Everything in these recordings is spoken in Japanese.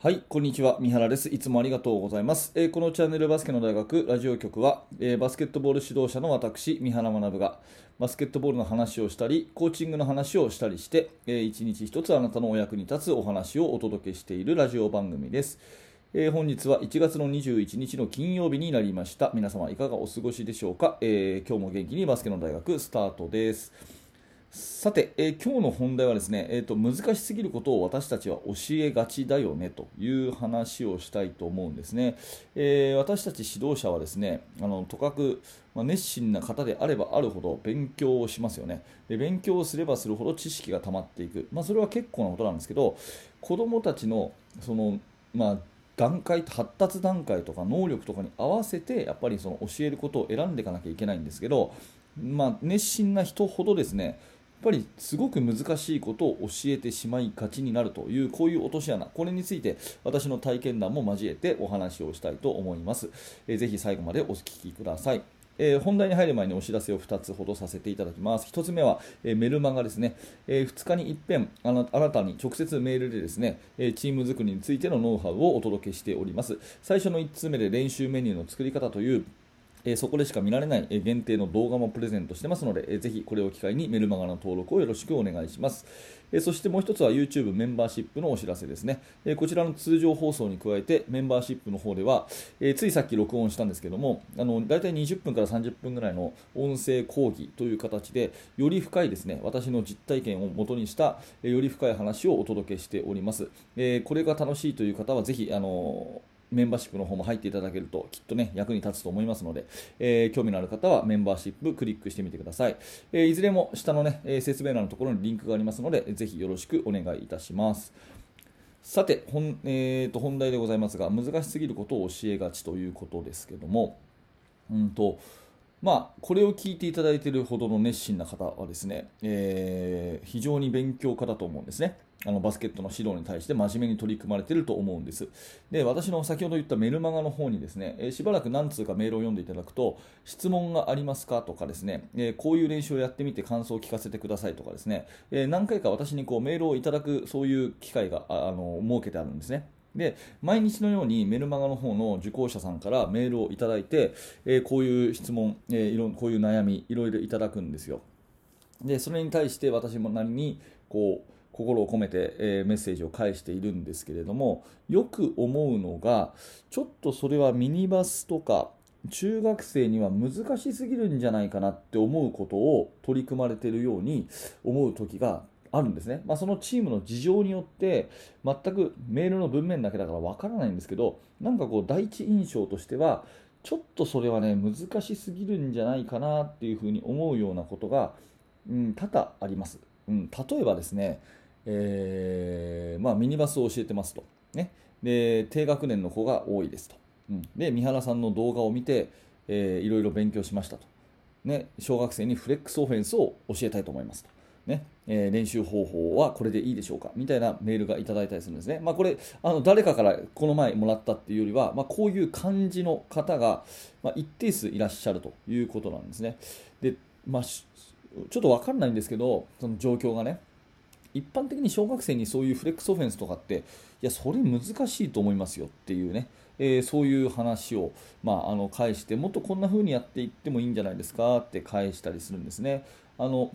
はい、こんにちは。三原です。いつもありがとうございます。えーこのチャンネルバスケの大学ラジオ局は、えーバスケットボール指導者の私、三原学が、バスケットボールの話をしたり、コーチングの話をしたりして、えー一日一つあなたのお役に立つお話をお届けしているラジオ番組です。えー本日は1月の21日の金曜日になりました。皆様いかがお過ごしでしょうか、え今日も元気にバスケの大学スタートです。さて、えー今日の本題はですね、えーと、難しすぎることを私たちは教えがちだよねという話をしたいと思うんですね。えー私たち指導者はですね、あのとかく、まあ熱心な方であればあるほど勉強をしますよね。で勉強をすればするほど知識が溜まっていく。まあ、それは結構なことなんですけど、子どもたちのその、まあ、段階発達段階とか能力とかに合わせてやっぱりその教えることを選んでいかなきゃいけないんですけど、まあ、熱心な人ほどですねぱりすごく難しいことを教えてしまいがちになるというこういう落とし穴これについて私の体験談も交えてお話をしたいと思います、えーぜひ最後までお聞きくださいえー本題に入る前にお知らせを2つほどさせていただきます。1つ目は、えーメルマガですね、え2日に一遍あなあなたに直接メールでですね、えチーム作りについてのノウハウをお届けしております。最初の1つ目で練習メニューの作り方というえそこでしか見られない限定の動画もプレゼントしてますので、えーぜひこれを機会にメルマガの登録をよろしくお願いします。えそしてもう一つは YouTube メンバーシップのお知らせですね。えこちらの通常放送に加えてメンバーシップの方では、えついさっき録音したんですけども、あの大体20分から30分ぐらいの音声講義という形で、より深いですね、私の実体験を元にした、えより深い話をお届けしております。えこれが楽しいという方はぜひ、あのーメンバーシップの方も入っていただけるときっとね役に立つと思いますので、えー興味のある方はメンバーシップクリックしてみてください、えーいずれも下のねえ説明欄のところにリンクがありますのでぜひよろしくお願いいたします。さて本,、えーと本題でございますが難しすぎることを教えがちということですけどもうんとまあ、これを聞いていただいているほどの熱心な方はですね、えー非常に勉強家だと思うんですね。あのバスケットの指導に対して真面目に取り組まれていると思うんです。で、私の先ほど言ったメルマガの方にですね、えーしばらく何通かメールを読んでいただくと、質問がありますかとかですね、えーこういう練習をやってみて感想を聞かせてくださいとかですね、えー何回か私にこうメールをいただくそういう機会がああの設けてあるんですね。で毎日のようにメルマガの方の受講者さんからメールをいただいて、えーこういう質問、えーいろこういう悩みいろいろいただくんですよ。でそれに対して私もなりにこう心を込めて、えメッセージを返しているんですけれどもよく思うのがちょっとそれはミニバスとか中学生には難しすぎるんじゃないかなって思うことを取り組まれているように思う時があるんですね、まあ、そのチームの事情によって全くメールの文面だけだからわからないんですけどなんかこう第一印象としてはちょっとそれはね難しすぎるんじゃないかなっていうふうに思うようなことが、うん、多々あります、うん、例えばですね、えーまあ、ミニバスを教えてますと、ね、で低学年の子が多いですと、うん、で三原さんの動画を見て、えーいろいろ勉強しましたと、ね、小学生にフレックスオフェンスを教えたいと思いますと。ねえー練習方法はこれでいいでしょうかみたいなメールがいただいたりするんですね。まあ、これあの誰かからこの前もらったっていうよりは、まあ、こういう感じの方が、まあ、一定数いらっしゃるということなんですね。でまあ、ちょっと分かんないんですけどその状況がね一般的に小学生にそういうフレックスオフェンスとかっていやそれ難しいと思いますよっていうね、えーそういう話を、まあ、あの返してもっとこんな風にやっていってもいいんじゃないですかって返したりするんですね。あの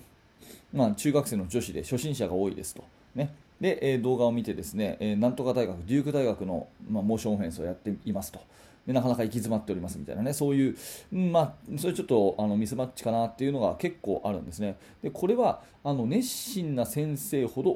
まあ、中学生の女子で初心者が多いですと。ねで、えー動画を見てですね、えーなんとか大学、デューク大学の、まあ、モーションオフェンスをやっていますと。でなかなか行き詰まっておりますみたいなね、そういう、まあ、それちょっとあのミスマッチかなっていうのが結構あるんですね。でこれはあの熱心な先生ほど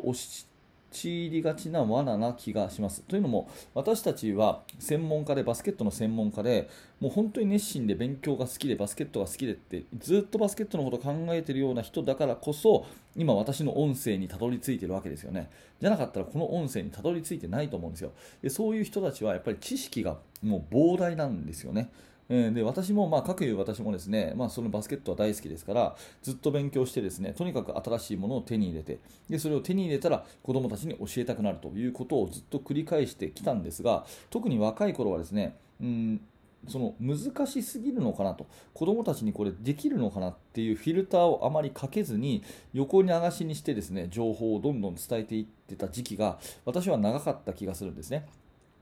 陥りがちな罠な気がします。というのも私たちは専門家でバスケットの専門家でもう本当に熱心で勉強が好きでバスケットが好きでってずっとバスケットのことを考えているような人だからこそ今私の音声にたどり着いているわけですよね。じゃなかったらこの音声にたどり着いてないと思うんですよ。でそういう人たちはやっぱり知識がもう膨大なんですよね。えーで私も、まあ、各いう私もですね、まあ、そのバスケットは大好きですからずっと勉強してですねとにかく新しいものを手に入れてでそれを手に入れたら子どもたちに教えたくなるということをずっと繰り返してきたんですが特に若い頃はですねうんその難しすぎるのかなと子どもたちにこれできるのかなっていうフィルターをあまりかけずに横に流しにしてですね情報をどんどん伝えていってた時期が私は長かった気がするんですね。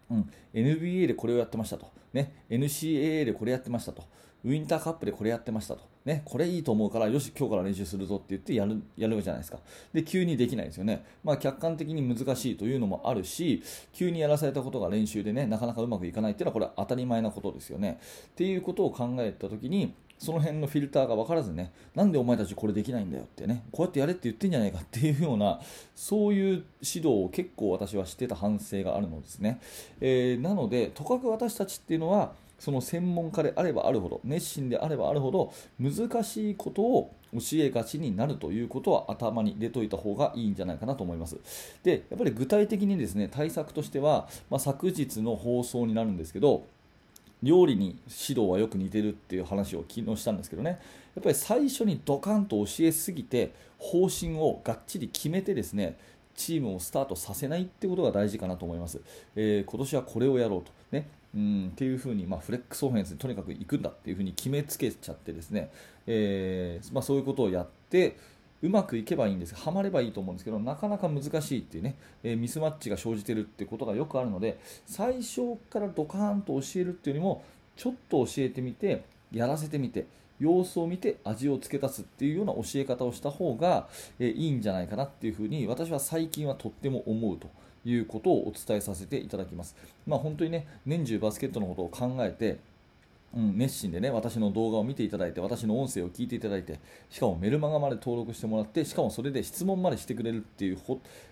うん、NBA でこれをやってましたと、ね、NCAA でこれやってましたと、ウィンターカップでこれやってましたと、ね、これいいと思うから、よし、今日から練習するぞって言ってやるやるじゃないですか。で、急にできないですよね。まあ、客観的に難しいというのもあるし、急にやらされたことが練習でね、なかなかうまくいかないっていうのは、これは当たり前なことですよね。っていうことを考えたときに、その辺のフィルターが分からずね、なんでお前たちこれできないんだよってね、こうやってやれって言ってんじゃないかっていうような、そういう指導を結構私はしてた反省があるのですね。えー、なので、とかく私たちっていうのは、その専門家であればあるほど熱心であればあるほど難しいことを教えがちになるということは頭に入れといた方がいいんじゃないかなと思います。でやっぱり具体的にですね対策としては、まあ、昨日の放送になるんですけど料理に指導はよく似てるっていう話を昨日したんですけどねやっぱり最初にドカンと教えすぎて方針をがっちり決めてですねチームをスタートさせないってことが大事かなと思います。えー、今年はこれをやろうと。ね、うんっていうふうに、まあ、フレックスオフェンスにとにかく行くんだっていうふうに決めつけちゃってですね、えー、まあ、そういうことをやってうまくいけばいいんですはまればいいと思うんですけどなかなか難しいっていうね、え、ミスマッチが生じてるってことがよくあるので最初からドカーンと教えるっていうよりもちょっと教えてみてやらせてみて様子を見て味を付け足すっていうような教え方をした方が、え、いいんじゃないかなっていうふうに私は最近はとっても思うと。いうことをお伝えさせていただきます。まあ、本当にね、年中バスケットのことを考えて、うん、熱心でね、私の動画を見ていただいて、私の音声を聞いていただいて、しかもメルマガまで登録してもらって、しかもそれで質問までしてくれるっていう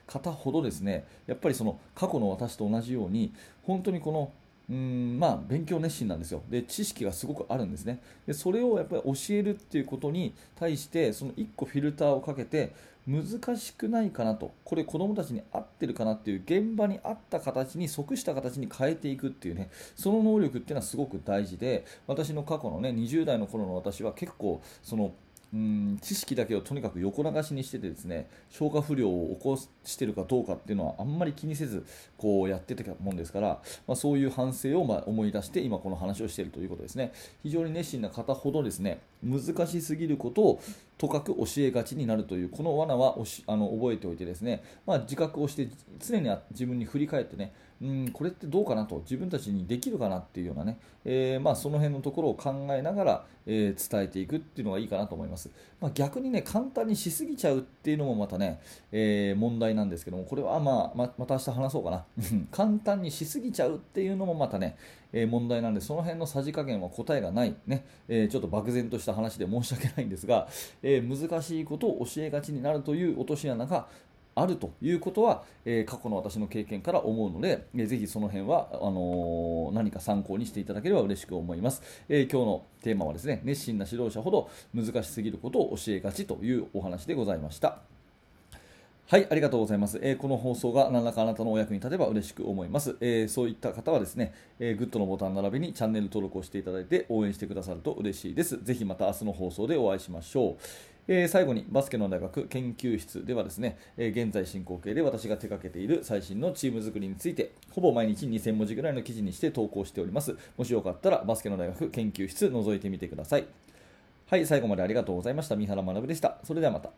方ほどですね、やっぱりその過去の私と同じように、本当にこのうんまあ、勉強熱心なんですよ。で知識がすごくあるんですね。でそれをやっぱり教えるっていうことに対してその1個フィルターをかけて難しくないかなと。これ子どもたちに合ってるかなっていう現場に合った形に即した形に変えていくっていうねその能力っていうのはすごく大事で私の過去のね20代の頃の私は結構そのうん知識だけをとにかく横流しにしててですね消化不良を起こしてるかどうかっていうのはあんまり気にせずこうやってたもんですから、まあ、そういう反省をま思い出して今この話をしているということですね。非常に熱心な方ほどですね難しすぎることをとかく教えがちになるというこの罠はあの覚えておいてですね、まあ、自覚をして常に自分に振り返ってねうんこれってどうかなと自分たちにできるかなっていうようなね、えー、まあ、その辺のところを考えながら、えー、伝えていくっていうのがいいかなと思います、まあ、逆にね簡単にしすぎちゃうっていうのもまたね、えー、問題なんですけどもこれはまあままた明日話そうかな。簡単にしすぎちゃうっていうのもまたね、え問題なんでその辺のさじ加減は答えがない。ね、えちょっと漠然とした話で申し訳ないんですが、え難しいことを教えがちになるという落とし穴があるということは、え、過去の私の経験から思うので、えー、ぜひその辺はあの、何か参考にしていただければ嬉しく思います、え、今日のテーマはですね熱心な指導者ほど難しすぎることを教えがちというお話でございました。はい、ありがとうございます。えー、この放送が何らかあなたのお役に立てば嬉しく思います。えー、そういった方はですね、えー、グッドのボタン並びにチャンネル登録をしていただいて応援してくださると嬉しいです。ぜひまた明日の放送でお会いしましょう。え、最後にバスケの大学研究室ではですね、え、現在進行形で私が手掛けている最新のチーム作りについてほぼ毎日2000文字ぐらいの記事にして投稿しておりますもしよかったらバスケの大学研究室覗いてみてくださいはい最後までありがとうございました三原学でしたそれではまた